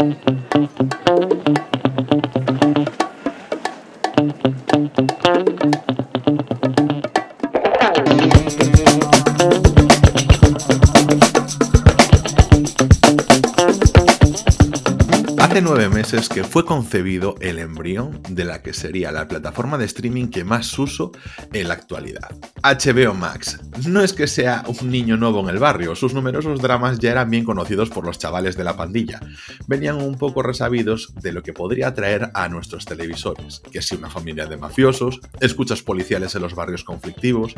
Hace nueve meses que fue concebido el embrión de la que sería la plataforma de streaming que más uso en la actualidad. HBO Max. No es que sea un niño nuevo en el barrio, sus numerosos dramas ya eran bien conocidos por los chavales de la pandilla. Venían un poco resabidos de lo que podría traer a nuestros televisores, que si una familia de mafiosos, escuchas policiales en los barrios conflictivos,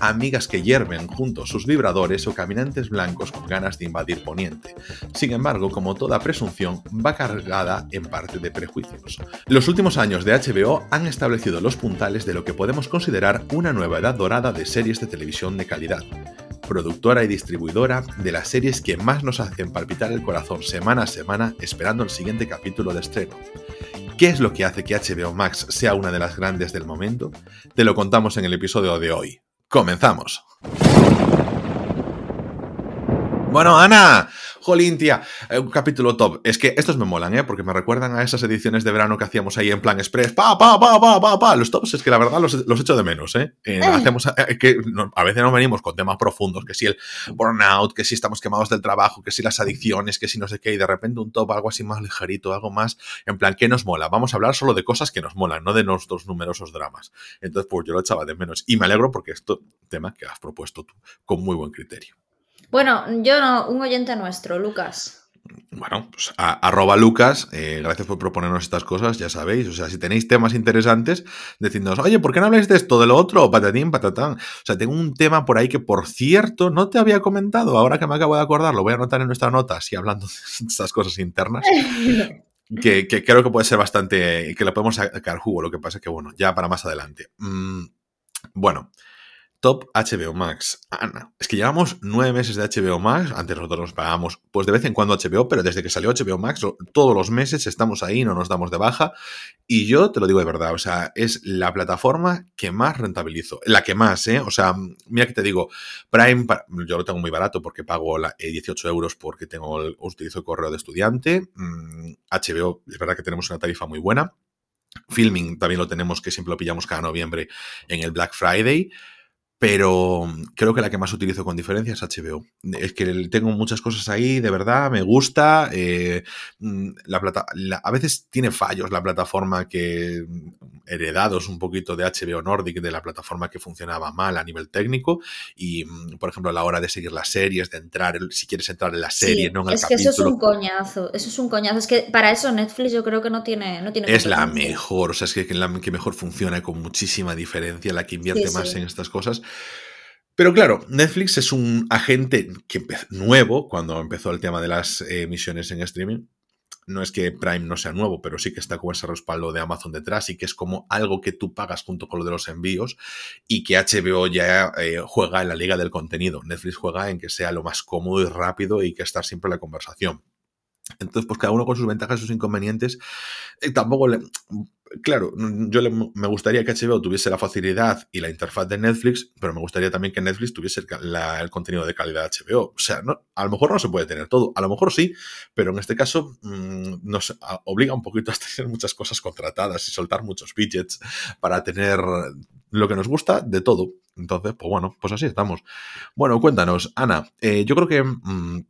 amigas que hierven juntos sus vibradores o caminantes blancos con ganas de invadir Poniente. Sin embargo, como toda presunción, va cargada en parte de prejuicios. Los últimos años de HBO han establecido los puntales de lo que podemos considerar una nueva edad dorada de series de televisión de calidad. Productora y distribuidora de las series que más nos hacen palpitar el corazón semana a semana esperando el siguiente capítulo de estreno. ¿Qué es lo que hace que HBO Max sea una de las grandes del momento? Te lo contamos en el episodio de hoy. ¡Comenzamos! Bueno, Ana, jolín, tía, eh, un capítulo top. Es que estos me molan, ¿eh? Porque me recuerdan a esas ediciones de verano que hacíamos ahí en plan express. Pa, pa, pa, pa, pa, pa. Los tops es que la verdad los, los echo de menos, ¿eh? eh hacemos, eh, que a veces nos venimos con temas profundos, que si el burnout, que si estamos quemados del trabajo, que si las adicciones, que si no sé qué, y de repente un top, algo así más ligerito, algo más, en plan, ¿qué nos mola? Vamos a hablar solo de cosas que nos molan, no de nuestros numerosos dramas. Entonces, pues yo lo echaba de menos. Y me alegro porque esto, tema que has propuesto tú, con muy buen criterio. Bueno, yo no, un oyente nuestro, Lucas. Bueno, pues arroba Lucas, eh, gracias por proponernos estas cosas, ya sabéis. O sea, si tenéis temas interesantes, decidnos, oye, ¿por qué no habláis de esto, de lo otro? Patatín, patatán. O sea, tengo un tema por ahí que, por cierto, no te había comentado, ahora que me acabo de acordar, lo voy a anotar en nuestra nota, así hablando de estas cosas internas. que, creo que puede ser bastante, que lo podemos sacar jugo, lo que pasa es que, bueno, ya para más adelante. Mm, bueno, Top HBO Max. Ana, es que llevamos nueve meses de HBO Max. Antes nosotros nos pagábamos, pues de vez en cuando HBO, pero desde que salió HBO Max, todos los meses estamos ahí, no nos damos de baja. Y yo te lo digo de verdad, o sea, es la plataforma que más rentabilizo. La que más, ¿eh? O sea, mira que te digo, Prime, yo lo tengo muy barato porque pago la, 18 eh, euros porque tengo el, utilizo el correo de estudiante. HBO, mm, es verdad que tenemos una tarifa muy buena. Filming también lo tenemos, que siempre lo pillamos cada noviembre en el Black Friday pero creo que la que más utilizo con diferencia es HBO. Es que tengo muchas cosas ahí, de verdad, me gusta. Eh, mm, la plata, a veces tiene fallos la plataforma que heredados un poquito de HBO Nordic, de la plataforma que funcionaba mal a nivel técnico. Y, mm, por ejemplo, a la hora de seguir las series, de entrar, si quieres entrar en la serie, no en el Es que eso es un coñazo, eso es un coñazo. Es que para eso Netflix yo creo que no tiene. No tiene es la mejor, o sea, es que la que mejor funciona con muchísima diferencia, la que invierte más en estas cosas. Pero claro, Netflix es un agente que nuevo cuando empezó el tema de las emisiones en streaming. No es que Prime no sea nuevo, pero sí que está con ese respaldo de Amazon detrás y que es como algo que tú pagas junto con lo de los envíos y que HBO ya eh, juega en la liga del contenido. Netflix juega en que sea lo más cómodo y rápido y que estar siempre en la conversación. Entonces, pues cada uno con sus ventajas y sus inconvenientes. Eh, tampoco le, claro, yo me gustaría que HBO tuviese la facilidad y la interfaz de Netflix, pero me gustaría también que Netflix tuviese el, contenido de calidad HBO. O sea, a lo mejor no se puede tener todo, a lo mejor sí, pero en este caso mm, nos obliga un poquito a tener muchas cosas contratadas y soltar muchos widgets para tener lo que nos gusta de todo. Entonces, pues bueno, pues así estamos. Bueno, cuéntanos, Ana, eh, yo creo que... Mm,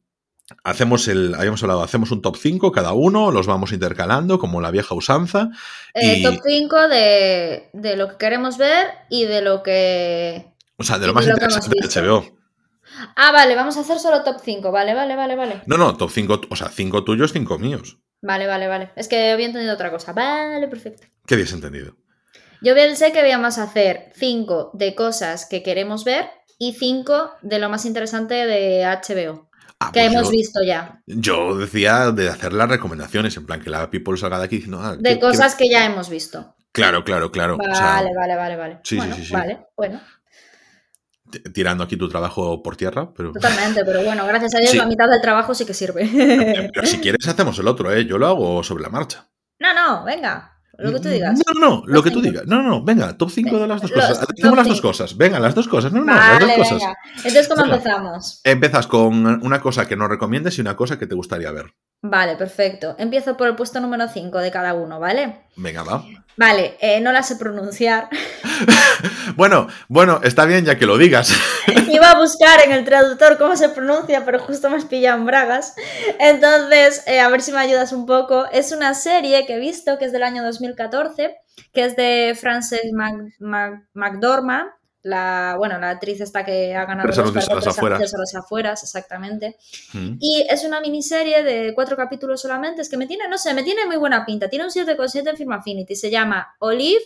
Hacemos el, habíamos hablado, hacemos un top 5 cada uno, los vamos intercalando como la vieja usanza. Eh, top 5 de, de, lo que queremos ver y de lo que... O sea, de lo más interesante de HBO. Ah, vale, vamos a hacer solo top 5, vale, vale, vale, vale. No, no, top 5, o sea, 5 tuyos, 5 míos. Vale, vale, vale. Es que había entendido otra cosa. Vale, perfecto. ¿Qué habías entendido? Yo pensé que íbamos a hacer 5 de cosas que queremos ver y 5 de lo más interesante de HBO. Ah, que pues hemos visto ya. Yo decía de hacer las recomendaciones, en plan que la people salga de aquí diciendo. Ah, de cosas que ya hemos visto. Claro, claro, claro. Vale, vale, vale, vale. Sí, sí, sí, Vale, bueno. Tirando aquí tu trabajo por tierra, pero. Totalmente, pero bueno, gracias a Dios la mitad del trabajo sí que sirve. Pero si quieres, hacemos el otro, ¿eh? Yo lo hago sobre la marcha. No, no, venga. Lo que tú digas. No, no, no, lo que tú digas. No, no, venga, top 5 de las dos cosas. Tengo las dos cosas. Venga, las dos cosas. No, no, las dos cosas. Entonces, ¿cómo empezamos? Empiezas con una cosa que nos recomiendes y una cosa que te gustaría ver. Vale, perfecto. Empiezo por el puesto número 5 de cada uno, ¿vale? Venga, va. Vale, eh, no la sé pronunciar. bueno, bueno, está bien ya que lo digas. Iba a buscar en el traductor cómo se pronuncia, pero justo me has pillado en bragas. Entonces, eh, a ver si me ayudas un poco. Es una serie que he visto que es del año 2014, que es de Frances McDormand la, bueno, la actriz esta que ha ganado los a las afueras. a las afueras, exactamente. Mm. Y es una miniserie de cuatro capítulos solamente, es que me tiene, no sé, me tiene muy buena pinta. Tiene un 7,7 en Film Affinity, se llama Olive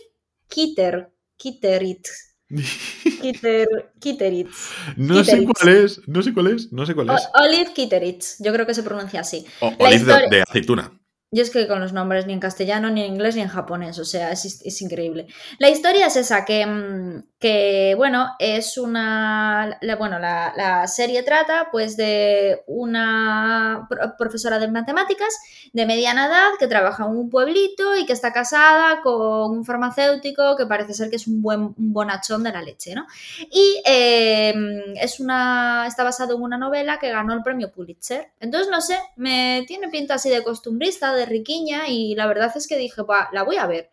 Kitter, Kitterit. Kitter, Kitteritz. No sé cuál es, no sé cuál es, no sé cuál es. Olive Kitteritz, yo creo que se pronuncia así. olive de aceituna. Yo es que con los nombres ni en castellano, ni en inglés, ni en japonés, o sea, es, increíble. La historia es esa, que, mm, que bueno, es una, bueno, la, serie trata pues de una profesora de matemáticas de mediana edad que trabaja en un pueblito y que está casada con un farmacéutico que parece ser que es un buen un bonachón de la leche, ¿no? Y eh, es una, está basado en una novela que ganó el premio Pulitzer. Entonces, no sé, me tiene pinta así de costumbrista, riquiña y la verdad es que dije, la voy a ver.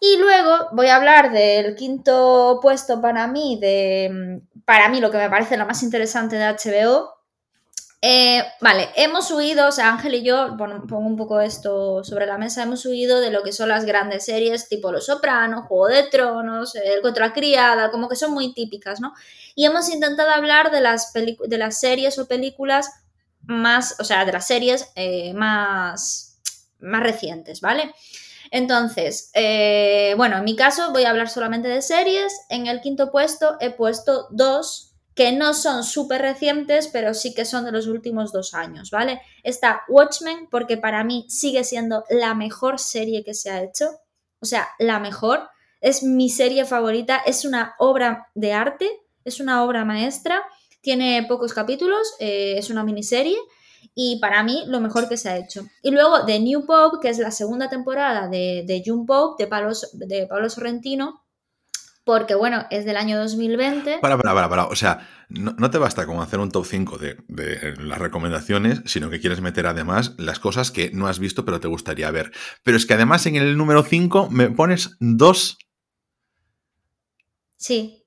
Y luego voy a hablar del quinto puesto para mí, de, para mí lo que me parece lo más interesante de HBO. Eh, vale, hemos huido, o sea, Ángel y yo, pongo un poco esto sobre la mesa, hemos huido de lo que son las grandes series tipo Los Sopranos, Juego de Tronos, El Contra Criada, como que son muy típicas, ¿no? Y hemos intentado hablar de las, de las series o películas más, o sea, de las series eh, más más recientes, ¿vale? Entonces, eh, bueno, en mi caso voy a hablar solamente de series. En el quinto puesto he puesto dos que no son súper recientes, pero sí que son de los últimos dos años, ¿vale? Está Watchmen, porque para mí sigue siendo la mejor serie que se ha hecho. O sea, la mejor. Es mi serie favorita, es una obra de arte, es una obra maestra. Tiene pocos capítulos, eh, es una miniserie y para mí lo mejor que se ha hecho. Y luego The New Pope, que es la segunda temporada de, de June Pope, de Pablo, de Pablo Sorrentino, porque bueno, es del año 2020. Para, para, para, para. O sea, no, te basta con hacer un top 5 de, de, las recomendaciones, sino que quieres meter además las cosas que no has visto pero te gustaría ver. Pero es que además en el número 5 me pones dos. Sí,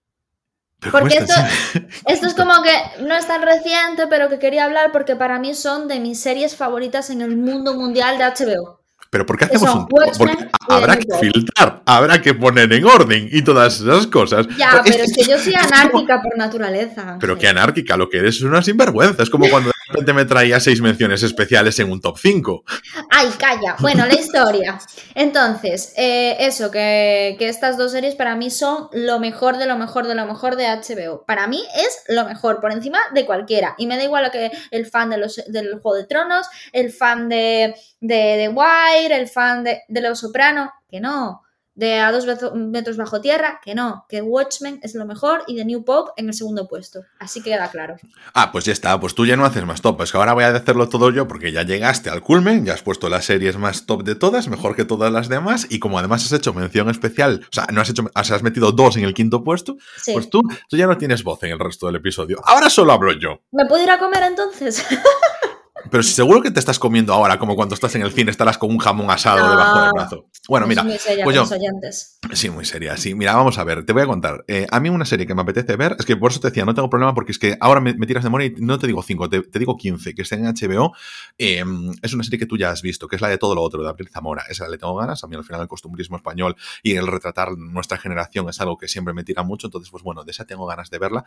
porque esto, esto, es como que no es tan reciente, pero que quería hablar porque para mí son de mis series favoritas en el mundo mundial de HBO. Pero ¿por qué hacemos un Porque habrá que filtrar, habrá que poner en orden y todas esas cosas. Ya, pero es, que yo soy anárquica por naturaleza. Pero qué anárquica, lo que eres es una sinvergüenza. Es como cuando repente me traía seis menciones especiales en un top 5. Ay, calla. Bueno, la historia. Entonces, eh, eso, que, estas dos series para mí son lo mejor de lo mejor de lo mejor de HBO. Para mí es lo mejor, por encima de cualquiera. Y me da igual que el fan de los, del Juego de Tronos, el fan de, de The Wire, el fan de, de Los Soprano, que no de A dos metros bajo tierra, que no, que Watchmen es lo mejor y The New Pope en el segundo puesto. Así queda claro. Ah, pues ya está, pues tú ya no haces más top, es que ahora voy a hacerlo todo yo porque ya llegaste al culmen, ya has puesto las series más top de todas, mejor que todas las demás, y como además has hecho mención especial, o sea, no has hecho, has metido dos en el quinto puesto, pues tú, tú ya no tienes voz en el resto del episodio. Ahora solo hablo yo. ¿Me puedo ir a comer entonces? Pero seguro que te estás comiendo ahora, como cuando estás en el cine, estarás con un jamón asado debajo del brazo. Bueno, mira. Muy seria, pues Sí, muy seria, sí. Mira, vamos a ver, te voy a contar. Eh, a mí una serie que me apetece ver, es que por eso te decía, no tengo problema porque es que ahora me, tiras de memoria y no te digo 5, te, digo 15, que está en HBO. Em, es una serie que tú ya has visto, que es la de todo lo otro, de Abril Zamora. Esa le tengo ganas. A mí al final el costumbrismo español y el retratar nuestra generación es algo que siempre me tira mucho. Entonces, pues bueno, de esa tengo ganas de verla.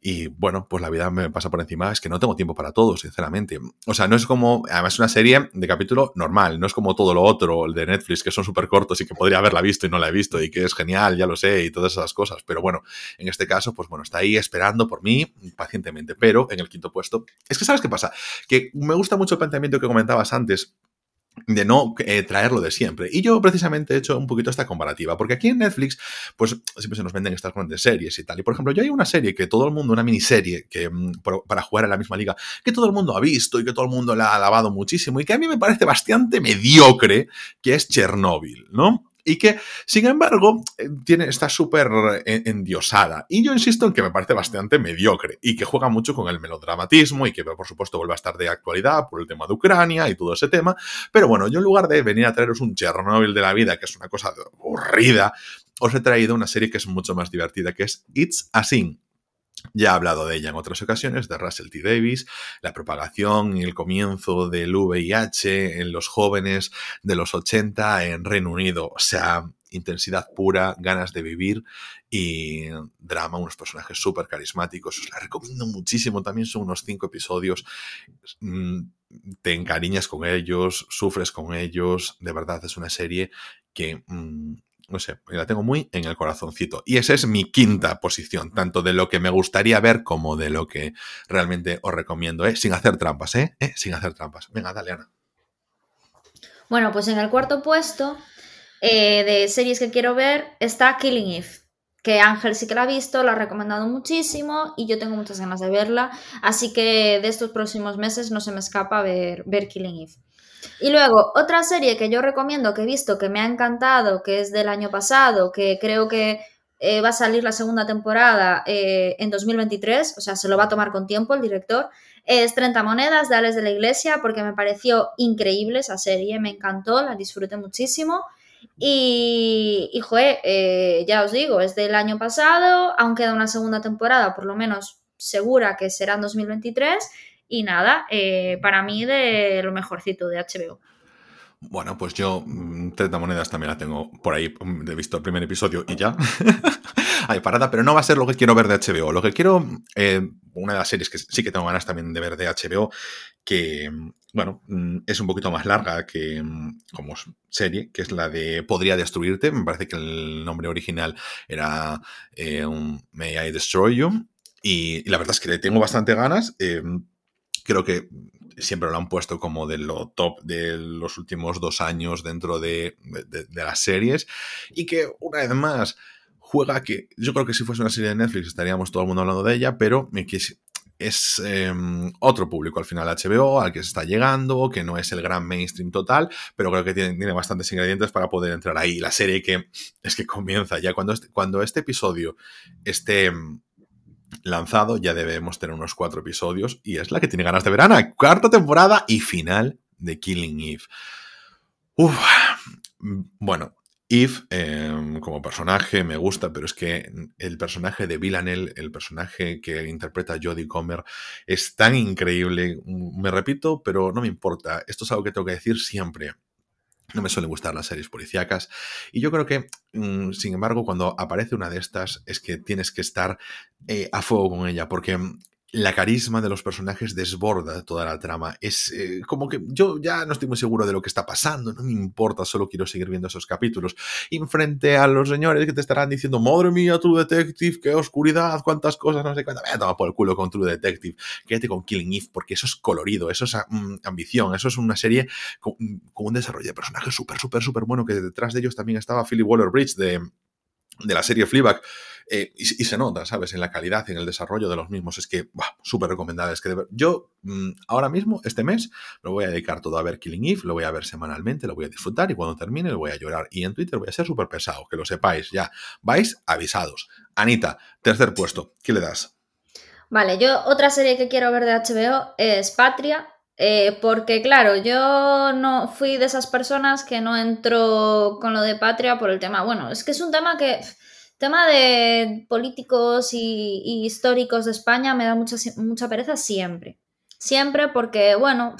Y bueno, pues la vida me pasa por encima, es que no tengo tiempo para todo, sinceramente. O sea, no es como, además es una serie de capítulo normal, no es como todo lo otro, el de Netflix, que son súper cortos y que podría haberla visto y no la he visto y que es genial, ya lo sé, y todas esas cosas. Pero bueno, en este caso, pues bueno, está ahí esperando por mí pacientemente. Pero en el quinto puesto, es que sabes qué pasa, que me gusta mucho el planteamiento que comentabas antes de no eh, traerlo de siempre. Y yo precisamente he hecho un poquito esta comparativa, porque aquí en Netflix, pues siempre se nos venden estas grandes series y tal. Y por ejemplo, yo hay una serie que todo el mundo, una miniserie que mm, para jugar en la misma liga, que todo el mundo ha visto y que todo el mundo la ha alabado muchísimo y que a mí me parece bastante mediocre, que es Chernobyl, ¿no? Y que, sin embargo, eh, tiene, está súper eh, endiosada. Y yo insisto en que me parece bastante mediocre y que juega mucho con el melodramatismo y que, por supuesto, vuelve a estar de actualidad por el tema de Ucrania y todo ese tema. Pero bueno, yo en lugar de venir a traeros un Chernobyl de la vida, que es una cosa aburrida, os he traído una serie que es mucho más divertida, que es It's a Sin ya he hablado de ella en otras ocasiones, de Russell T. Davis, la propagación y el comienzo del VIH en los jóvenes de los 80 en Reino Unido. O sea, intensidad pura, ganas de vivir y drama, unos personajes súper carismáticos. Os la recomiendo muchísimo. También son unos cinco episodios. Mm, te encariñas con ellos, sufres con ellos. De verdad, es una serie que mm, no sé, la tengo muy en el corazoncito. Y esa es mi quinta posición, tanto de lo que me gustaría ver como de lo que realmente os recomiendo, ¿eh? sin hacer trampas, ¿eh? ¿eh? Sin hacer trampas. Venga, dale, Ana. Bueno, pues en el cuarto puesto eh, de series que quiero ver está Killing Eve, que Ángel sí que la ha visto, la ha recomendado muchísimo y yo tengo muchas ganas de verla, así que de estos próximos meses no se me escapa ver, ver Killing Eve. Y luego, otra serie que yo recomiendo, que he visto, que me ha encantado, que es del año pasado, que creo que eh, va a salir la segunda temporada eh, en 2023, o sea, se lo va a tomar con tiempo el director, es 30 monedas de Alex de la Iglesia, porque me pareció increíble esa serie, me encantó, la disfruté muchísimo. Y, y eh, ya os digo, es del año pasado, aún queda una segunda temporada, por lo menos segura que será en 2023. Y nada, eh, para mí de lo mejorcito de HBO. Bueno, pues yo 30 mm, monedas también la tengo por ahí, mm, he visto el primer episodio y ya. Hay parada, pero no va a ser lo que quiero ver de HBO. Lo que quiero, eh, una de las series que sí que tengo ganas también de ver de HBO, que, mm, bueno, es un poquito más larga que como serie, que es la de Podría Destruirte. Me parece que el nombre original era eh, May I Destroy You. Y, la verdad es que le tengo bastante ganas creo que siempre lo han puesto como de lo top de los últimos dos años dentro de, las series y que una vez más juega que yo creo que si fuese una serie de Netflix estaríamos todo el mundo hablando de ella, pero es em, otro público al final HBO al que se está llegando, que no es el gran mainstream total, pero creo que tiene, tiene bastantes ingredientes para poder entrar ahí. La serie que es que comienza ya cuando este, cuando este episodio esté em, lanzado, ya debemos tener unos cuatro episodios y es la que tiene ganas de verana. Cuarta temporada y final de Killing Eve. Bueno, Eve em, como personaje me gusta, pero es que el personaje de Villanelle, el personaje que interpreta Jodie Comer, es tan increíble. Me repito, pero no me importa. Esto es algo que tengo que decir siempre. No me suelen gustar las series policíacas. Y yo creo que, mm, sin embargo, cuando aparece una de estas, es que tienes que estar eh, a fuego con ella, porque mm, la carisma de los personajes desborda toda la trama. Es eh, como que yo ya no estoy muy seguro de lo que está pasando, no me importa, solo quiero seguir viendo esos capítulos. Y frente a los señores que te estarán diciendo, madre mía, True Detective, qué oscuridad, cuántas cosas, no sé cuántas. Me toma por el culo con True Detective. Quédate con Killing Eve, porque eso es colorido, eso es mm, ambición, eso es una serie con, un desarrollo de personajes súper, súper, súper bueno, que detrás de ellos también estaba Philip Waller Bridge de, de la serie Fleabag eh, y, se nota, ¿sabes? En la calidad, en el desarrollo de los mismos. Es que, súper recomendable. Es que yo mm, ahora mismo, este mes, lo voy a dedicar todo a ver Killing Eve, lo voy a ver semanalmente, lo voy a disfrutar y cuando termine lo voy a llorar. Y en Twitter voy a ser súper pesado, que lo sepáis ya. Vais avisados. Anita, tercer puesto, ¿qué le das? Vale, yo otra serie que quiero ver de HBO es Patria, eh, porque claro, yo no fui de esas personas que no entró con lo de patria por el tema. Bueno, es que es un tema que tema de políticos y, históricos de España me da mucha, mucha pereza siempre. Siempre porque, bueno,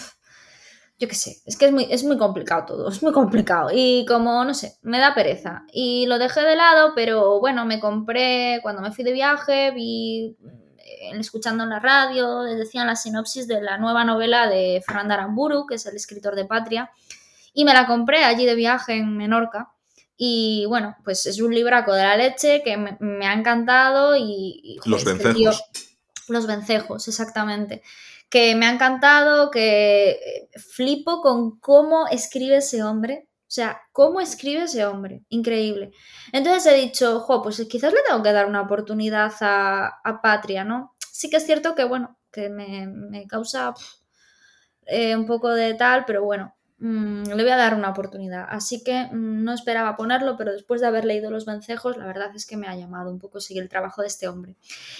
yo qué sé, es que es muy, es muy complicado todo, es muy complicado. Y como, no sé, me da pereza. Y lo dejé de lado, pero bueno, me compré cuando me fui de viaje, vi escuchando en la radio, decían la sinopsis de la nueva novela de Fernando Aramburu, que es el escritor de Patria, y me la compré allí de viaje en Menorca. Y bueno, pues es un libraco de la leche que me, ha encantado y... los vencejos. los vencejos, exactamente. que me ha encantado, que flipo con cómo escribe ese hombre. O sea, cómo escribe ese hombre. Increíble. Entonces he dicho, jo, pues quizás le tengo que dar una oportunidad a, a Patria, ¿no? Sí que es cierto que, bueno, que me, me causa eh, un poco de tal, pero bueno, Mm, le voy a dar una oportunidad. Así que mm, no esperaba ponerlo, pero después de haber leído Los Vencejos, la verdad es que me ha llamado un poco seguir el trabajo de este hombre.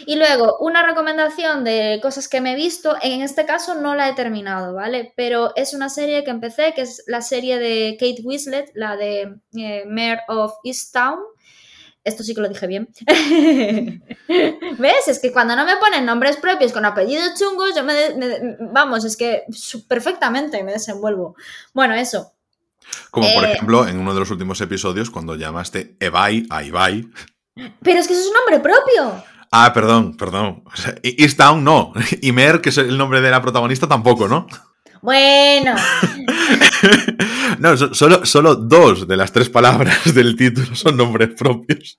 Y luego, una recomendación de cosas que me he visto, en este caso no la he terminado, ¿vale? Pero es una serie que empecé, que es la serie de Kate Winslet, la de eh, Mayor of Easttown. Esto sí que lo dije bien. ¿Ves? Es que cuando no me ponen nombres propios con apellidos chungos, yo me, vamos, es que perfectamente me desenvuelvo. Bueno, eso. Como por eh, ejemplo en uno de los últimos episodios cuando llamaste Ebai a Ibai. Pero es que eso es un nombre propio. Ah, perdón, perdón. Easttown no. Mer, que es el nombre de la protagonista, tampoco, ¿no? Bueno. no, solo, solo dos de las tres palabras del título son nombres propios.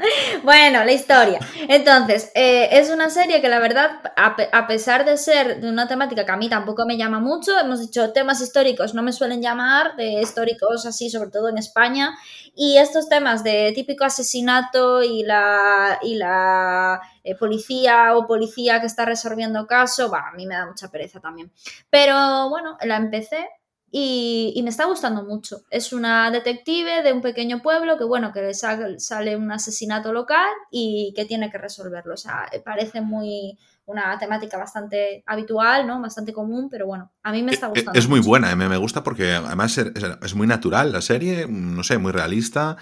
Bueno, la historia. Entonces, eh, es una serie que la verdad, a, pesar de ser de una temática que a mí tampoco me llama mucho, hemos dicho temas históricos no me suelen llamar, de históricos así, sobre todo en España, y estos temas de típico asesinato y la, y la eh, policía o policía que está resolviendo caso, a mí me da mucha pereza también. Pero bueno, la empecé y, me está gustando mucho. Es una detective de un pequeño pueblo que, bueno, que le sale, un asesinato local y que tiene que resolverlo. O sea, parece muy una temática bastante habitual, ¿no? Bastante común, pero bueno, a mí me está e, e, gustando. Es muy buena, me, me gusta porque además es, muy natural la serie, no sé, muy realista.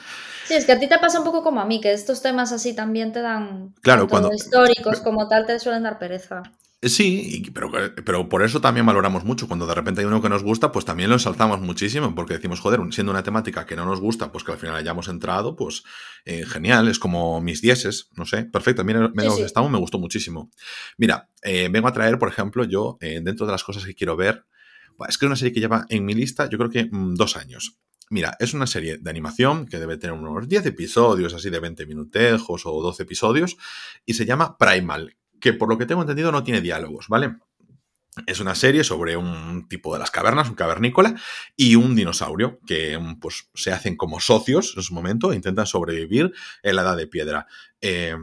Sí, es que a ti te pasa un poco como a mí, que estos temas así también te dan... Claro, cuando... Históricos como tal te suelen dar pereza. Sí, pero, pero por eso también valoramos mucho. Cuando de repente hay uno que nos gusta, pues también lo ensalzamos muchísimo, porque decimos, joder, siendo una temática que no nos gusta, pues que al final hayamos entrado, pues eh, genial, es como mis dieces, no sé, perfecto. Mira, me, sí, me gustó muchísimo. Mira, eh, vengo a traer, por ejemplo, yo, eh, dentro de las cosas que quiero ver, es que es una serie que lleva en mi lista, yo creo que mm, dos años. Mira, es una serie de animación que debe tener unos 10 episodios, así de 20 minutejos o 12 episodios, y se llama Primal, que por lo que tengo entendido no tiene diálogos, ¿vale? Es una serie sobre un tipo de las cavernas, un cavernícola, y un dinosaurio que pues, se hacen como socios en su momento e intentan sobrevivir en la edad de piedra. Eh,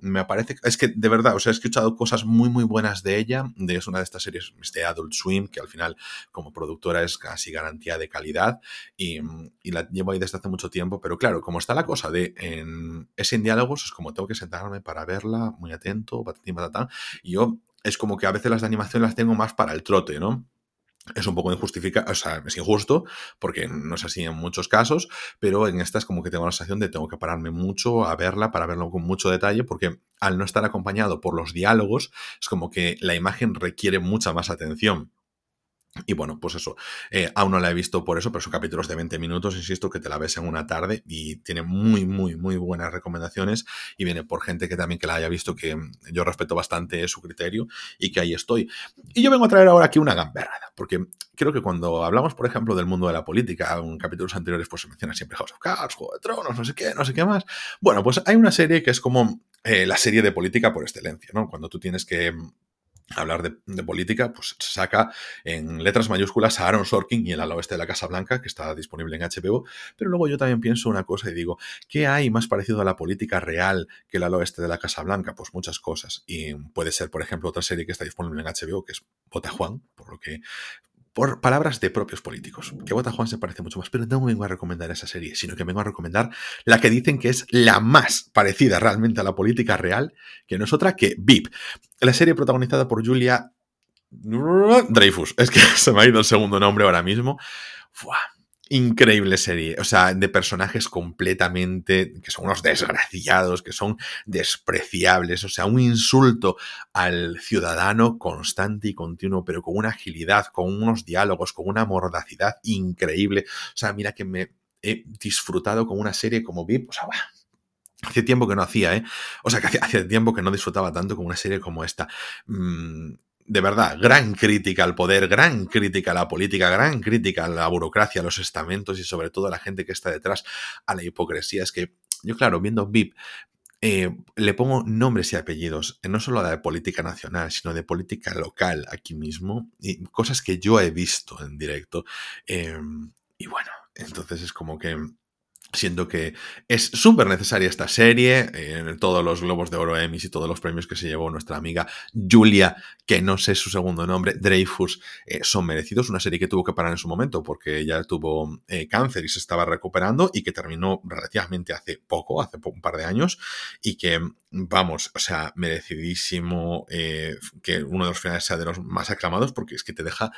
me parece, es que de verdad, o sea, he escuchado cosas muy, muy buenas de ella, de es una de estas series de Adult Swim, que al final como productora es casi garantía de calidad y, la llevo ahí desde hace mucho tiempo, pero claro, como está la cosa de en, es en diálogos, es como tengo que sentarme para verla, muy atento, patatín, patatán, y yo es como que a veces las de animación las tengo más para el trote, ¿no? Es un poco injustificado, o sea, es injusto, porque no es así en muchos casos, pero en esta es como que tengo la sensación de tengo que pararme mucho a verla para verlo con mucho detalle, porque al no estar acompañado por los diálogos, es como que la imagen requiere mucha más atención. Y bueno, pues eso, eh, aún no la he visto por eso, pero son capítulos de 20 minutos, insisto, que te la ves en una tarde y tiene muy, muy, muy buenas recomendaciones y viene por gente que también que la haya visto, que yo respeto bastante su criterio y que ahí estoy. Y yo vengo a traer ahora aquí una gamberrada, porque creo que cuando hablamos, por ejemplo, del mundo de la política, en capítulos anteriores pues se menciona siempre House of Cards, Juego de Tronos, no sé qué, no sé qué más. Bueno, pues hay una serie que es como eh, la serie de política por excelencia, ¿no? Cuando tú tienes que hablar de, política, pues saca en letras mayúsculas a Aaron Sorkin y el ala oeste de la Casa Blanca, que está disponible en HBO. Pero luego yo también pienso una cosa y digo, ¿qué hay más parecido a la política real que el ala oeste de la Casa Blanca? Pues muchas cosas. Y puede ser, por ejemplo, otra serie que está disponible en HBO, que es Bota Juan, por lo que por palabras de propios políticos. Que Bota Juan se parece mucho más, pero no vengo a recomendar esa serie, sino que vengo a recomendar la que dicen que es la más parecida realmente a la política real, que no es otra que VIP. La serie protagonizada por Julia Dreyfus. Es que se me ha ido el segundo nombre ahora mismo. Increíble serie, o sea, de personajes completamente, que son unos desgraciados, que son despreciables, o sea, un insulto al ciudadano constante y continuo, pero con una agilidad, con unos diálogos, con una mordacidad increíble. O sea, mira que me he disfrutado con una serie como VIP, o sea, Hace tiempo que no hacía, ¿eh? O sea, que hace, tiempo que no disfrutaba tanto con una serie como esta. Mm, de verdad, gran crítica al poder, gran crítica a la política, gran crítica a la burocracia, a los estamentos y sobre todo a la gente que está detrás, a la hipocresía. Es que yo, claro, viendo VIP, eh, le pongo nombres y apellidos, no solo de política nacional, sino de política local aquí mismo, y cosas que yo he visto en directo. Em, y bueno, entonces es como que Siento que es súper necesaria esta serie, en todos los globos de oro Emmys y todos los premios que se llevó nuestra amiga Julia, que no sé su segundo nombre, Dreyfus, eh, son merecidos. Una serie que tuvo que parar en su momento porque ella tuvo eh, cáncer y se estaba recuperando y que terminó relativamente hace poco, hace un par de años, y que, vamos, o sea, merecidísimo eh, que uno de los finales sea de los más aclamados porque es que te deja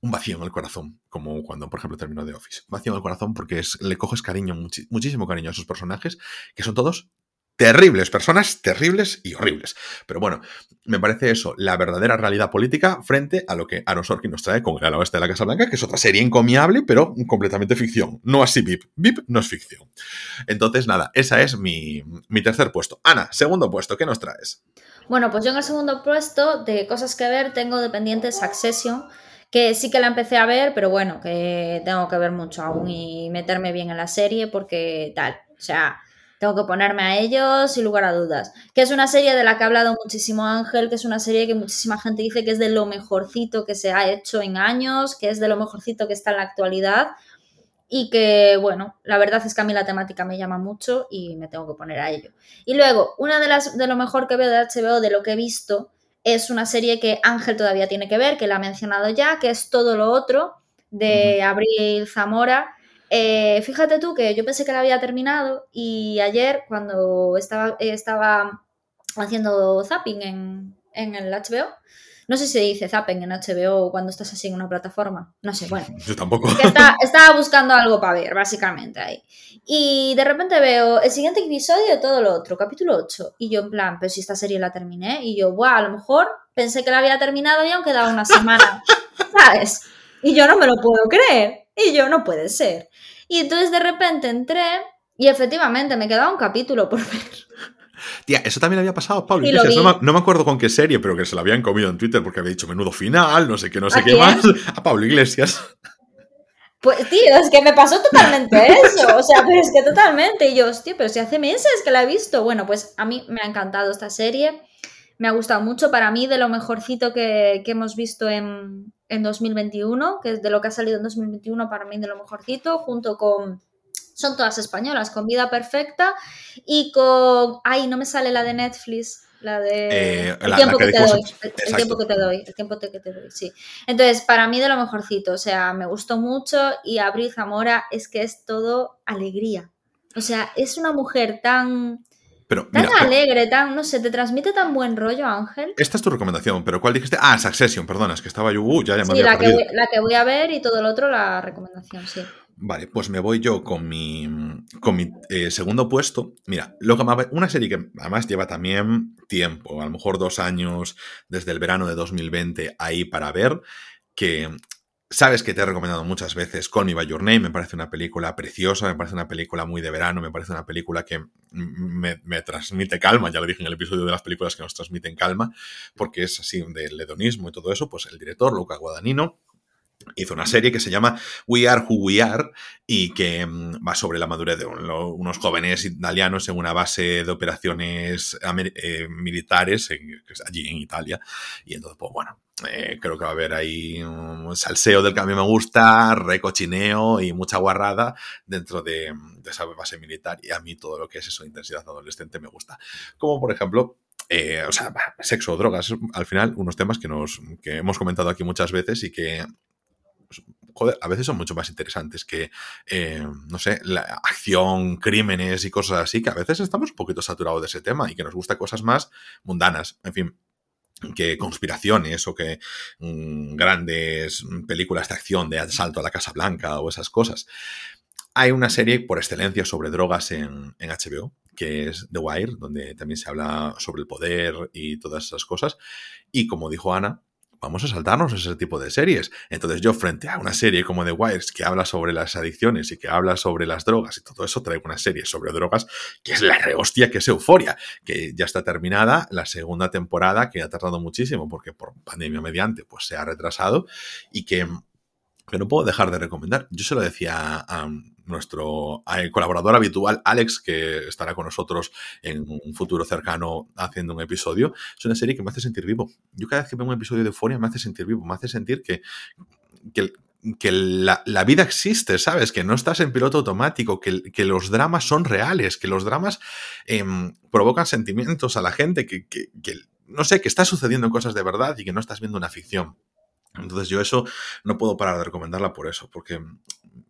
un vacío en el corazón, como cuando, por ejemplo, terminó The Office. Vacío en el corazón porque le coges cariño, muchísimo cariño a esos personajes, que son todos terribles, personas terribles y horribles. Pero bueno, me parece eso, la verdadera realidad política frente a lo que Aaron Sorkin nos trae con El oeste de la Casa Blanca, que es otra serie encomiable, pero completamente ficción. No así VIP. VIP no es ficción. Entonces, nada, esa es mi, mi tercer puesto. Ana, segundo puesto, ¿qué nos traes? Bueno, pues yo en el segundo puesto de cosas que ver tengo dependientes Succession que sí que la empecé a ver, pero bueno, que tengo que ver mucho aún y meterme bien en la serie porque tal, o sea, tengo que ponerme a ellos sin lugar a dudas. Que es una serie de la que ha hablado muchísimo Ángel, que es una serie que muchísima gente dice que es de lo mejorcito que se ha hecho en años, que es de lo mejorcito que está en la actualidad y que, bueno, la verdad es que a mí la temática me llama mucho y me tengo que poner a ello. Y luego, una de las de lo mejor que veo de HBO, de lo que he visto, es una serie que Ángel todavía tiene que ver, que la ha mencionado ya, que es todo lo otro de Abril Zamora. Eh, fíjate tú que yo pensé que la había terminado y ayer cuando estaba, estaba haciendo zapping en, en el HBO, no sé si se dice zapping en HBO cuando estás así en una plataforma. No sé, bueno. Yo tampoco. estaba buscando algo para ver, básicamente, ahí. Y de repente veo el siguiente episodio de todo lo otro, capítulo 8. Y yo en plan, pero si esta serie la terminé. Y yo, buah, a lo mejor pensé que la había terminado y aún quedaba una semana. ¿Sabes? Y yo no me lo puedo creer. Y yo, no puede ser. Y entonces de repente entré y efectivamente me quedaba un capítulo por ver. Tía, eso también había pasado a Pablo No, me, acuerdo con qué serie, pero que se lo habían comido en Twitter porque había dicho menudo final, no sé qué, no sé qué más. A Pablo Iglesias. Pues, tío, es que me pasó totalmente eso. O sea, pero es que totalmente. Y yo, hostia, pero si hace meses que la he visto. Bueno, pues a mí me ha encantado esta serie. Me ha gustado mucho. Para mí, de lo mejorcito que, hemos visto en, en 2021, que es de lo que ha salido en 2021, para mí de lo mejorcito, junto con son todas españolas, con Vida Perfecta y con... Ay, no me sale la de Netflix. La de eh, el, tiempo que, te doy, el, tiempo que te doy, el tiempo que te doy, sí. Entonces, para mí de lo mejorcito, o sea, me gustó mucho y Abril Zamora es que es todo alegría. O sea, es una mujer tan, pero, tan alegre, tan, no sé, te transmite tan buen rollo, Ángel. Esta es tu recomendación, pero ¿cuál dijiste? Ah, Succession, perdona, es que estaba yo, uh, ya, ya me sí, la que, la que voy a ver y todo lo otro, la recomendación, sí. Vale, pues me voy yo con mi, con mi eh, segundo puesto. Mira, lo que una serie que además lleva también tiempo, a lo mejor dos años desde el verano de 2020 ahí para ver, que sabes que te he recomendado muchas veces Call Me By Your Name, me parece una película preciosa, me parece una película muy de verano, me parece una película que me, me transmite calma, ya lo dije en el episodio de las películas que nos transmiten calma, porque es así del hedonismo y todo eso, pues el director Luca Guadagnino hizo una serie que se llama We Are Who We Are y que mm, va sobre la madurez de unos jóvenes italianos en una base de operaciones eh, militares allí en Italia. Y entonces, pues bueno, eh, creo que va a haber ahí un salseo del que a mí me gusta, recochineo y mucha guarrada dentro de, esa base militar. Y a mí todo lo que es eso, intensidad adolescente, me gusta. Como por ejemplo, eh, o sea, sexo o drogas, al final, unos temas que, nos, que hemos comentado aquí muchas veces y que joder, a veces son mucho más interesantes que, eh, no sé, acción, crímenes y cosas así, que a veces estamos un poquito saturados de ese tema y que nos gusta cosas más mundanas. En fin, que conspiraciones o que mm, grandes películas de acción de asalto a la Casa Blanca o esas cosas. Hay una serie por excelencia sobre drogas en, HBO, que es The Wire, donde también se habla sobre el poder y todas esas cosas. Y como dijo Ana, vamos a saltarnos ese tipo de series. Entonces yo frente a una serie como The Wires que habla sobre las adicciones y que habla sobre las drogas y todo eso, traigo una serie sobre drogas que es la rehostia, que es Euforia, que ya está terminada la segunda temporada que ha tardado muchísimo porque por pandemia mediante pues se ha retrasado y que que no puedo dejar de recomendar. Yo se lo decía a nuestro colaborador habitual, Alex, que estará con nosotros en un futuro cercano haciendo un episodio. Es una serie que me hace sentir vivo. Yo cada vez que veo un episodio de Euphoria me hace sentir vivo, me hace sentir que, que, la, vida existe, ¿sabes? Que no estás en piloto automático, que, que los dramas son reales, que los dramas em, provocan sentimientos a la gente, que, que, no sé, que está sucediendo cosas de verdad y que no estás viendo una ficción. Entonces yo eso no puedo parar de recomendarla por eso, porque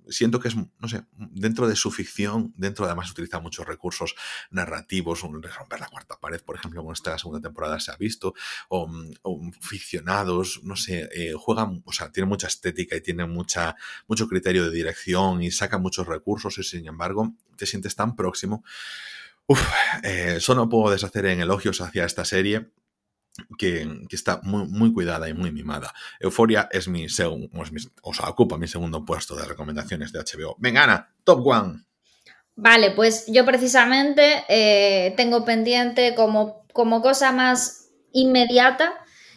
siento que es, no sé, dentro de su ficción, dentro además utiliza muchos recursos narrativos, un romper la cuarta pared, por ejemplo, como esta segunda temporada se ha visto, o, ficcionados, no sé, eh, juegan, o sea, tiene mucha estética y tiene mucha, mucho criterio de dirección y saca muchos recursos y sin embargo te sientes tan próximo. Uf, eh, solo puedo deshacer en elogios hacia esta serie que, está muy, muy, cuidada y muy mimada. Euforia es mi segundo, o sea, ocupa mi segundo puesto de recomendaciones de HBO. Venga, Ana, top one. Vale, pues yo precisamente eh, tengo pendiente como, como cosa más inmediata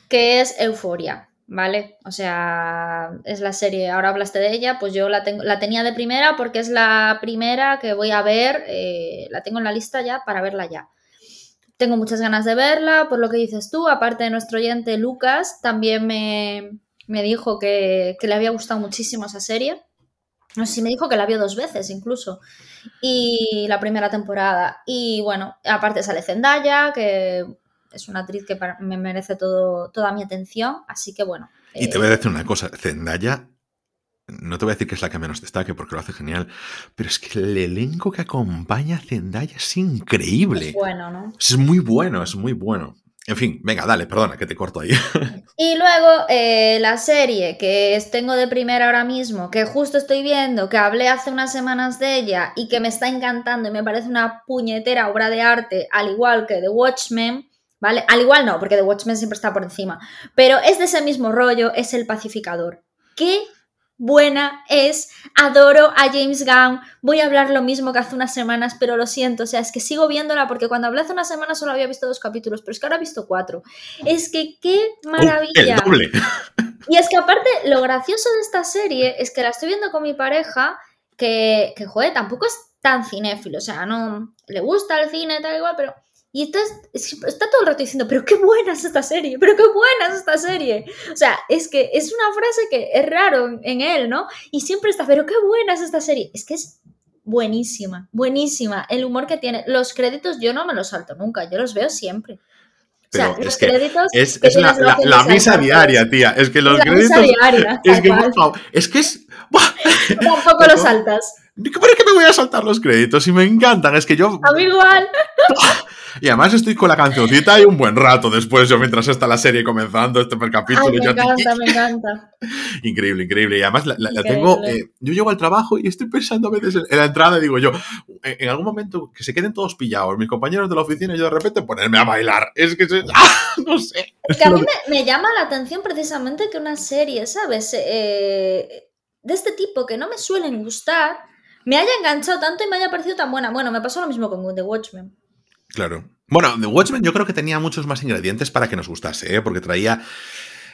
que es Euforia, ¿vale? O sea, es la serie, ahora hablaste de ella, pues yo la, tengo, la tenía de primera porque es la primera que voy a ver, eh, la tengo en la lista ya para verla ya. Tengo muchas ganas de verla, por lo que dices tú. Aparte de nuestro oyente Lucas, también me, dijo que, le había gustado muchísimo esa serie. No sé si me dijo que la vio dos veces incluso. Y la primera temporada. Y bueno, aparte sale Zendaya, que es una actriz que me merece todo, toda mi atención. Así que bueno. Y te voy a decir una cosa, Zendaya no te voy a decir que es la que menos destaque porque lo hace genial, pero es que el elenco que acompaña a Zendaya es increíble. Es bueno, ¿no? Es muy bueno, es muy bueno. En fin, venga, dale, perdona que te corto ahí. Y luego eh, la serie que tengo de primera ahora mismo, que justo estoy viendo, que hablé hace unas semanas de ella y que me está encantando y me parece una puñetera obra de arte, al igual que The Watchmen, ¿vale? Al igual no, porque The Watchmen siempre está por encima, pero es de ese mismo rollo, es El Pacificador. ¿Qué buena es, adoro a James Gunn, voy a hablar lo mismo que hace unas semanas, pero lo siento, o sea, es que sigo viéndola porque cuando hablé hace unas semanas solo había visto dos capítulos, pero es que ahora he visto cuatro. Es que qué maravilla. y es que aparte, lo gracioso de esta serie es que la estoy viendo con mi pareja, que, que joder, tampoco es tan cinéfilo, o sea, no le gusta el cine tal igual, pero y entonces está todo el rato diciendo, pero qué buena es esta serie, pero qué buena es esta serie. O sea, es que es una frase que es raro en, él, ¿no? Y siempre está, pero qué buena es esta serie. Es que es buenísima, buenísima. El humor que tiene. Los créditos yo no me los salto nunca, yo los veo siempre. o sea, es los créditos es, es la, misa diaria, tía. Es que los la créditos. Misa diaria, es, que, es que es. Tampoco los saltas. ¿Por qué me voy a saltar los créditos? Y me encantan. Es que yo. A mí igual. Y además estoy con la cancioncita y un buen rato después, yo mientras está la serie comenzando, este primer capítulo. me encanta, me encanta. Increíble, increíble. Y además la, tengo, eh, yo llego al trabajo y estoy pensando a veces en, la entrada y digo yo, en, algún momento que se queden todos pillados, mis compañeros de la oficina y yo de repente ponerme a bailar. Es que ¡ah! no sé. Es que a mí me, llama la atención precisamente que una serie, ¿sabes? Eh, de este tipo que no me suelen gustar, me haya enganchado tanto y me haya parecido tan buena. Bueno, me pasó lo mismo con The Watchmen. Claro. Bueno, The Watchmen yo creo que tenía muchos más ingredientes para que nos gustase, ¿eh? porque traía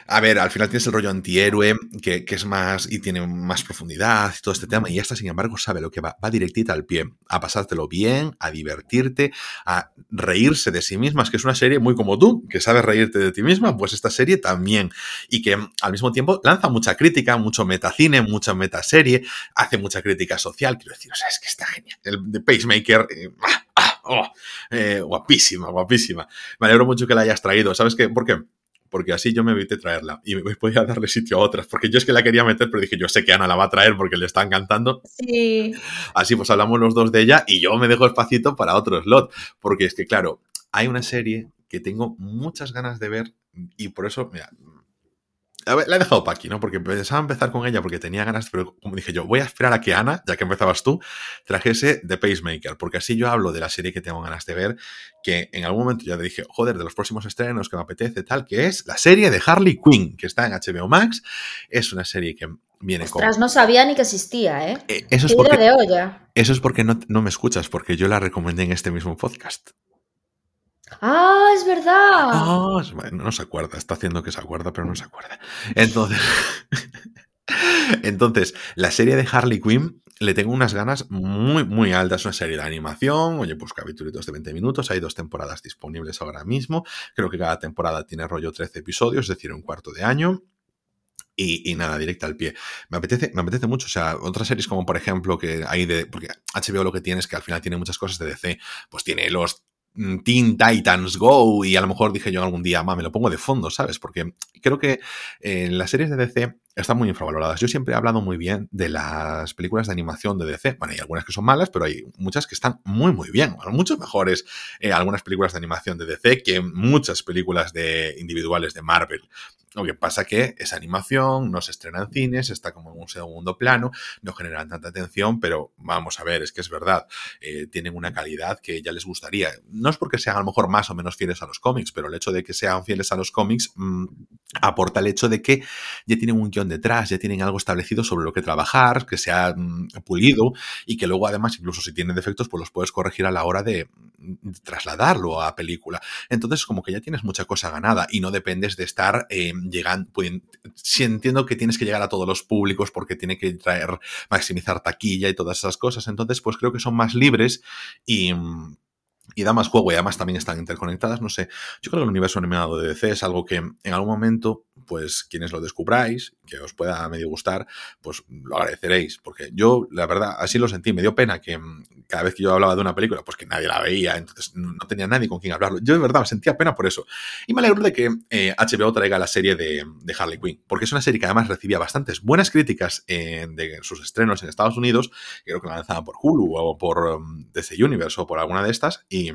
a ver, al final tienes el rollo antihéroe, que, que, es más y tiene más profundidad y todo este tema, y esta, sin embargo, sabe lo que va, va directita al pie, a pasártelo bien, a divertirte, a reírse de sí misma, es que es una serie muy como tú, que sabes reírte de ti misma, pues esta serie también, y que al mismo tiempo lanza mucha crítica, mucho metacine, mucha metaserie, hace mucha crítica social, quiero decir, o sea, es que está genial. El de Pacemaker, eh, ah, ah, oh, eh, guapísima, guapísima. Me alegro mucho que la hayas traído, ¿sabes qué? ¿Por qué? Porque así yo me evité traerla y me voy a darle sitio a otras, porque yo es que la quería meter, pero dije, yo sé que Ana la va a traer porque le está encantando. Sí. Así pues hablamos los dos de ella y yo me dejo espacito para otro slot, porque es que, claro, hay una serie que tengo muchas ganas de ver y por eso, mira, la he dejado para aquí, ¿no? Porque pensaba empezar con ella porque tenía ganas, pero como dije yo, voy a esperar a que Ana, ya que empezabas tú, trajese The Pacemaker, porque así yo hablo de la serie que tengo ganas de ver, que en algún momento ya te dije, joder, de los próximos estrenos que me apetece, tal, que es la serie de Harley Quinn, que está en HBO Max. Es una serie que viene Ostras, con... no sabía ni que existía, ¿eh? eh eso, es porque, de olla. eso es porque no, no me escuchas, porque yo la recomendé en este mismo podcast. Ah, es verdad. Ah, no se acuerda, está haciendo que se acuerda, pero no se acuerda. Entonces, Entonces, la serie de Harley Quinn le tengo unas ganas muy, muy altas. Una serie de animación, oye, pues capítulos de 20 minutos. Hay dos temporadas disponibles ahora mismo. Creo que cada temporada tiene rollo 13 episodios, es decir, un cuarto de año. Y, nada, directa al pie. Me apetece, me apetece mucho. O sea, otras series como, por ejemplo, que hay de. Porque HBO lo que tiene es que al final tiene muchas cosas de DC. Pues tiene los Teen Titans Go y a lo mejor dije yo algún día, ma, me lo pongo de fondo, ¿sabes? Porque creo que en eh, las series de DC están muy infravaloradas. Yo siempre he hablado muy bien de las películas de animación de DC. Bueno, hay algunas que son malas, pero hay muchas que están muy, muy bien. Mucho mejores eh, algunas películas de animación de DC que muchas películas de individuales de Marvel. Lo que pasa que esa animación no se estrena en cines, está como en un segundo plano, no generan tanta atención, pero vamos a ver, es que es verdad, eh, tienen una calidad que ya les gustaría. No es porque sean a lo mejor más o menos fieles a los cómics, pero el hecho de que sean fieles a los cómics mm, aporta el hecho de que ya tienen un guion detrás, ya tienen algo establecido sobre lo que trabajar, que se ha mm, pulido y que luego además incluso si tienen defectos pues los puedes corregir a la hora de, mm, trasladarlo a película. Entonces como que ya tienes mucha cosa ganada y no dependes de estar eh, llegando, si entiendo que tienes que llegar a todos los públicos porque tiene que traer, maximizar taquilla y todas esas cosas, entonces pues creo que son más libres y y da más juego y además también están interconectadas, no sé. Yo creo que el universo animado de DC es algo que en algún momento, pues quienes lo descubráis, que os pueda medio gustar, pues lo agradeceréis, porque yo, la verdad, así lo sentí. Me dio pena que mm, cada vez que yo hablaba de una película, pues que nadie la veía, entonces no tenía nadie con quien hablarlo. Yo de verdad me sentía pena por eso. Y me alegro de que HBO eh, traiga la serie de, Harley Quinn, porque es una serie que además recibía bastantes buenas críticas de sus estrenos en Estados Unidos, creo que la lanzaban por Hulu o por mm, DC Universe o por alguna de estas, y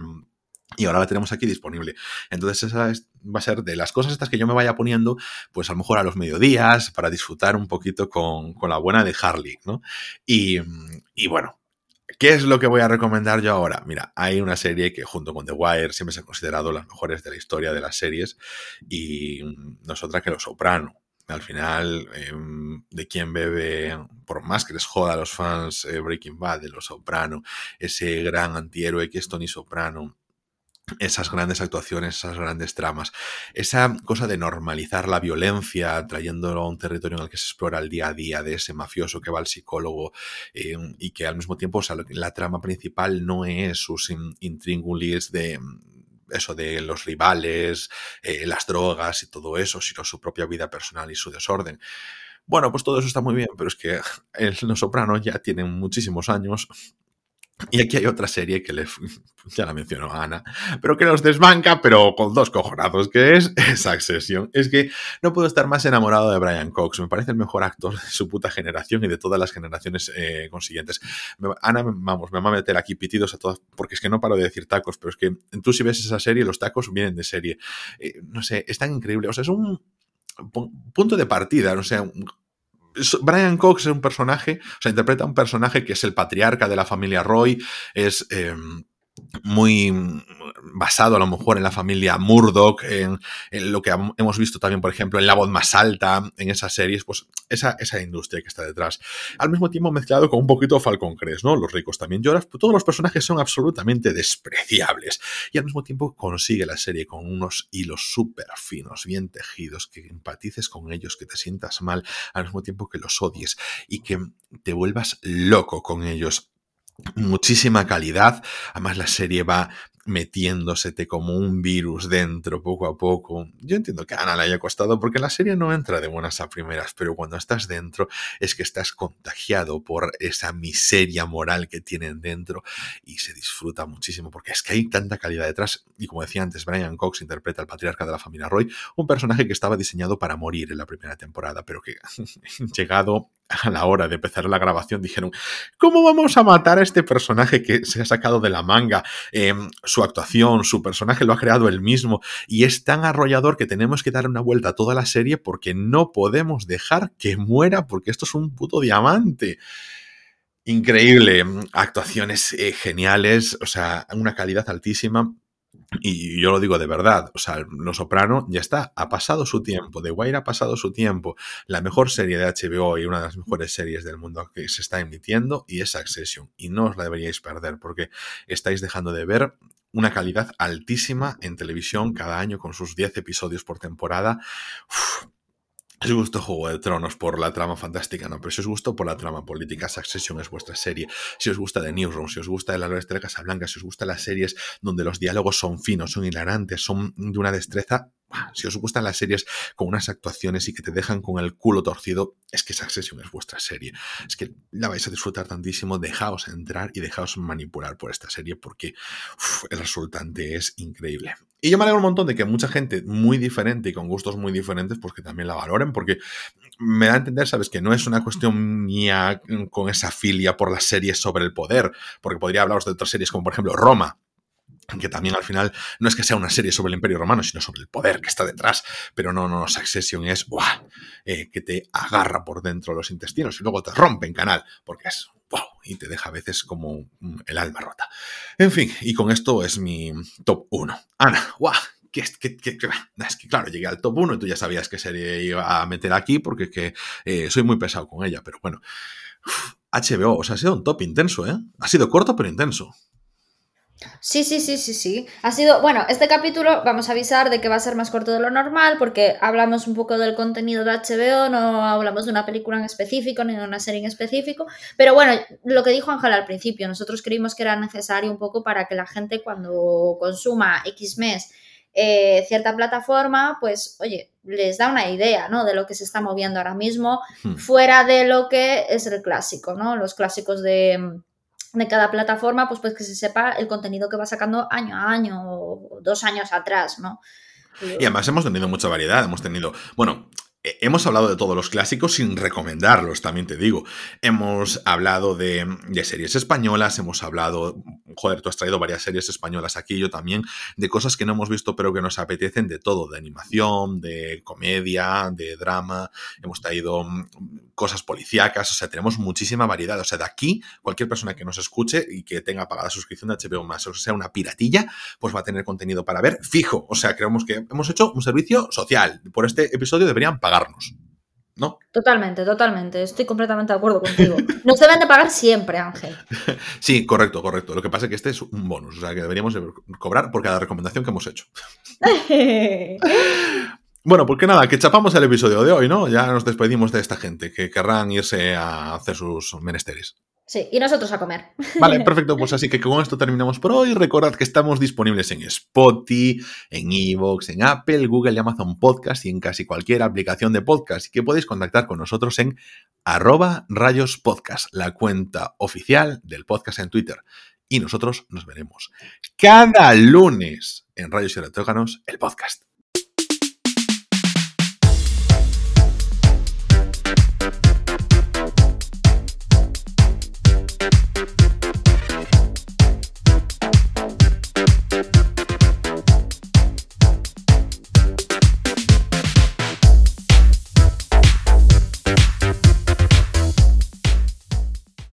y ahora la tenemos aquí disponible. Entonces esa va a ser de las cosas estas que yo me vaya poniendo, pues a lo mejor a los mediodías, para disfrutar un poquito con, la buena de Harley, ¿no? Y, y, bueno, ¿qué es lo que voy a recomendar yo ahora? Mira, hay una serie que junto con The Wire siempre se ha considerado las mejores de la historia de las series y no es otra que Los Soprano. Al final, em, de quién bebe, por más que les joda a los fans eh, Breaking Bad, de Los Soprano, ese gran antihéroe que es Tony Soprano, esas grandes actuaciones, esas grandes tramas, esa cosa de normalizar la violencia, trayéndolo a un territorio en el que se explora el día a día de ese mafioso que va al psicólogo eh, y que al mismo tiempo la trama principal no es sus intríngulis de eso de los rivales, eh, las drogas y todo eso, sino su propia vida personal y su desorden. Bueno, pues todo eso está muy bien, pero es que Los Sopranos ya tienen muchísimos años y aquí hay otra serie que le, ya la mencionó Ana, pero que nos desbanca, pero con dos cojonazos, que es Succession. Es que no puedo estar más enamorado de Brian Cox. Me parece el mejor actor de su puta generación y de todas las generaciones eh, consiguientes. Ana, vamos, me va a meter aquí pitidos a todas, porque es que no paro de decir tacos, pero es que tú si ves esa serie, los tacos vienen de serie. Eh, no sé, es tan increíble. O sea, es un punto de partida, no sé, Brian Cox es un personaje, o sea, interpreta un personaje que es el patriarca de la familia Roy, es em, muy basado a lo mejor en la familia Murdoch, en, lo que hemos visto también, por ejemplo, en La Voz Más Alta, en esas series, pues esa, esa industria que está detrás. Al mismo tiempo mezclado con un poquito Falcon Crest, ¿no? Los ricos también lloran, todos los personajes son absolutamente despreciables y al mismo tiempo consigue la serie con unos hilos súper finos, bien tejidos, que empatices con ellos, que te sientas mal, al mismo tiempo que los odies y que te vuelvas loco con ellos muchísima calidad. Además, la serie va metiéndosete como un virus dentro poco a poco. Yo entiendo que a Ana le haya costado porque la serie no entra de buenas a primeras, pero cuando estás dentro es que estás contagiado por esa miseria moral que tienen dentro y se disfruta muchísimo porque es que hay tanta calidad detrás. Y como decía antes, Brian Cox interpreta al patriarca de la familia Roy, un personaje que estaba diseñado para morir en la primera temporada, pero que llegado a la hora de empezar la grabación dijeron, ¿cómo vamos a matar a este personaje que se ha sacado de la manga? Em, su actuación, su personaje lo ha creado él mismo y es tan arrollador que tenemos que dar una vuelta a toda la serie porque no podemos dejar que muera porque esto es un puto diamante. Increíble, actuaciones eh, geniales, o sea, una calidad altísima. Y yo lo digo de verdad, o sea, Lo Soprano ya está, ha pasado su tiempo, The Wire ha pasado su tiempo, la mejor serie de HBO y una de las mejores series del mundo que se está emitiendo y es Accession, y no os la deberíais perder porque estáis dejando de ver una calidad altísima en televisión cada año con sus 10 episodios por temporada. Si os gusta Juego de Tronos por la trama fantástica, no, pero si os gusta por la trama política, Succession es vuestra serie. Si os gusta de Newsroom, si os gusta de la Oeste de Casablanca, si os gusta las series donde los diálogos son finos, son hilarantes, son de una destreza si os gustan las series con unas actuaciones y que te dejan con el culo torcido, es que Succession es vuestra serie. Es que la vais a disfrutar tantísimo. Dejaos entrar y dejaos manipular por esta serie porque el resultante es increíble. Y yo me alegro un montón de que mucha gente muy diferente y con gustos muy diferentes, pues que también la valoren, porque me da a entender, ¿sabes? Que no es una cuestión mía con esa filia por las series sobre el poder, porque podría hablaros de otras series como por ejemplo Roma, que también al final no es que sea una serie sobre el Imperio Romano, sino sobre el poder que está detrás. Pero no, no, Succession es ¡buah! Eh, que te agarra por dentro los intestinos y luego te rompe en canal, porque es. Y te deja a veces como el alma rota. En fin, y con esto es mi top 1. Ana, ¡guau! Que, es que, claro, llegué al top 1 y tú ya sabías qué serie iba a meter aquí porque que, eh, soy muy pesado con ella, pero bueno. HBO, o sea, ha sido un top intenso, ¿eh? Ha sido corto pero intenso. Sí, sí, sí, sí, sí. Ha sido, bueno, este capítulo vamos a avisar de que va a ser más corto de lo normal porque hablamos un poco del contenido de HBO, no hablamos de una película en específico ni de una serie en específico, pero bueno, lo que dijo Ángel al principio, nosotros creímos que era necesario un poco para que la gente cuando consuma X mes eh, cierta plataforma, pues oye, les da una idea, ¿no? De lo que se está moviendo ahora mismo, hmm. fuera de lo que es el clásico, ¿no? Los clásicos de de cada plataforma, pues, pues que se sepa el contenido que va sacando año a año o dos años atrás, ¿no? Y además hemos tenido mucha variedad, hemos tenido, bueno, Hemos hablado de todos los clásicos sin recomendarlos, también te digo. Hemos hablado de, series españolas, hemos hablado, joder, tú has traído varias series españolas aquí, yo también, de cosas que no hemos visto pero que nos apetecen de todo, de animación, de comedia, de drama, hemos traído mm, cosas policíacas, o sea, tenemos muchísima variedad. O sea, de aquí, cualquier persona que nos escuche y que tenga pagada suscripción de HBO más, o sea, una piratilla, pues va a tener contenido para ver fijo. O sea, creemos que hemos hecho un servicio social. Por este episodio deberían pagar ¿No? Totalmente, totalmente. Estoy completamente de acuerdo contigo. Nos deben de pagar siempre, Ángel. Sí, correcto, correcto. Lo que pasa es que este es un bonus, o sea que deberíamos cobrar por cada recomendación que hemos hecho. bueno, pues que nada, que chapamos el episodio de hoy, ¿no? Ya nos despedimos de esta gente que querrán irse a hacer sus menesteres. Sí, y nosotros a comer. Vale, perfecto. Pues así que con esto terminamos por hoy. Recordad que estamos disponibles en Spotify, en Evox, en Apple, Google y Amazon Podcast y en casi cualquier aplicación de podcast. Y que podéis contactar con nosotros en arroba rayos podcast, la cuenta oficial del podcast en Twitter. Y nosotros nos veremos cada lunes en Rayos y Retóganos, el podcast.